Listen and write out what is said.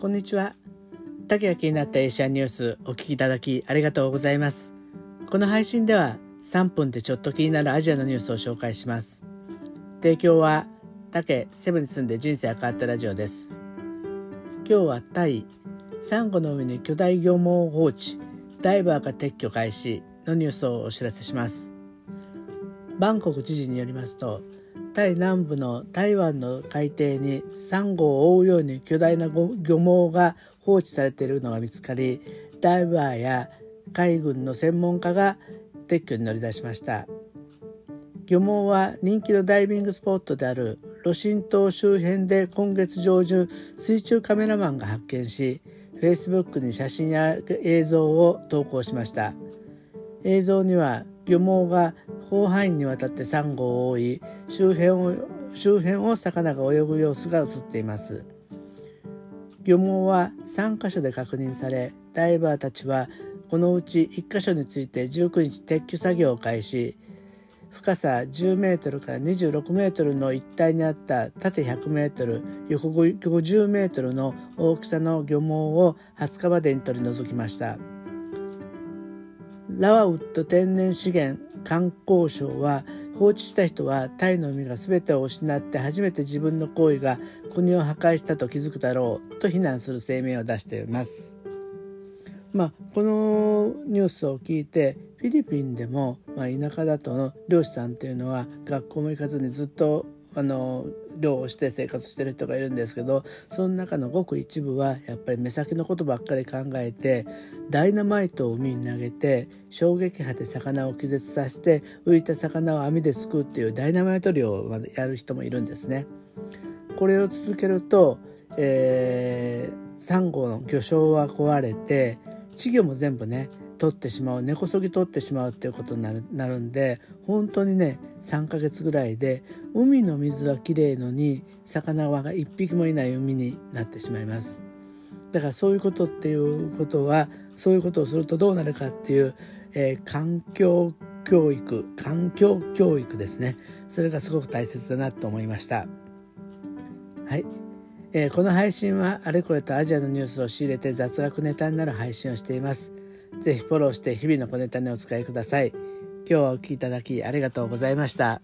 こんにちは。竹が気になったエーシャンニュースお聞きいただきありがとうございます。この配信では3分でちょっと気になるアジアのニュースを紹介します。提供は竹セブンに住んで人生が変わったラジオです。今日はタイ、サンゴの上に巨大漁網放置、ダイバーが撤去開始のニュースをお知らせします。バンコク知事によりますと、タイ南部の台湾の海底にサンゴを覆うように巨大な漁網が放置されているのが見つかりダイバーや海軍の専門家が撤去に乗り出しました。漁網は人気のダイビングスポットであるロシン島周辺で今月上旬水中カメラマンが発見し Facebook に写真や映像を投稿しました。映像には漁網が広範囲にわたってサンゴを覆い周辺を周辺を魚が泳ぐ様子が映っています漁網は3カ所で確認されダイバーたちはこのうち1箇所について19日撤去作業を開始深さ10メートルから26メートルの一帯にあった縦100メートル横50メートルの大きさの漁網を20日までに取り除きました。ラワウッド天然資源観光省は放置した人はタイの海が全てを失って初めて自分の行為が国を破壊したと気づくだろうと非難する声明を出しています。まあ、このニュースを聞いてフィリピンでも、まあ、田舎だとの漁師さんっていうのは学校も行かずにずっとあの漁をして生活してる人がいるんですけどその中のごく一部はやっぱり目先のことばっかり考えてダイナマイトを海に投げて衝撃波で魚を気絶させて浮いた魚を網ですくうっていうダイナマイト漁をやる人もいるんですね。これを続けると、えー、サンゴの魚礁は壊れて稚魚も全部ね取ってしまう根こそぎ取ってしまうっていうことになるなるんで本当にね3ヶ月ぐらいで海の水はきれいのに魚は1匹もいない海になってしまいます。だからそういうことっていうことはそういうことをするとどうなるかっていう、えー、環境教育環境教育ですね。それがすごく大切だなと思いました。はい、えー、この配信はあれこれとアジアのニュースを仕入れて雑学ネタになる配信をしています。ぜひフォローして日々の小ネタにお使いください。今日はお聴きいただきありがとうございました。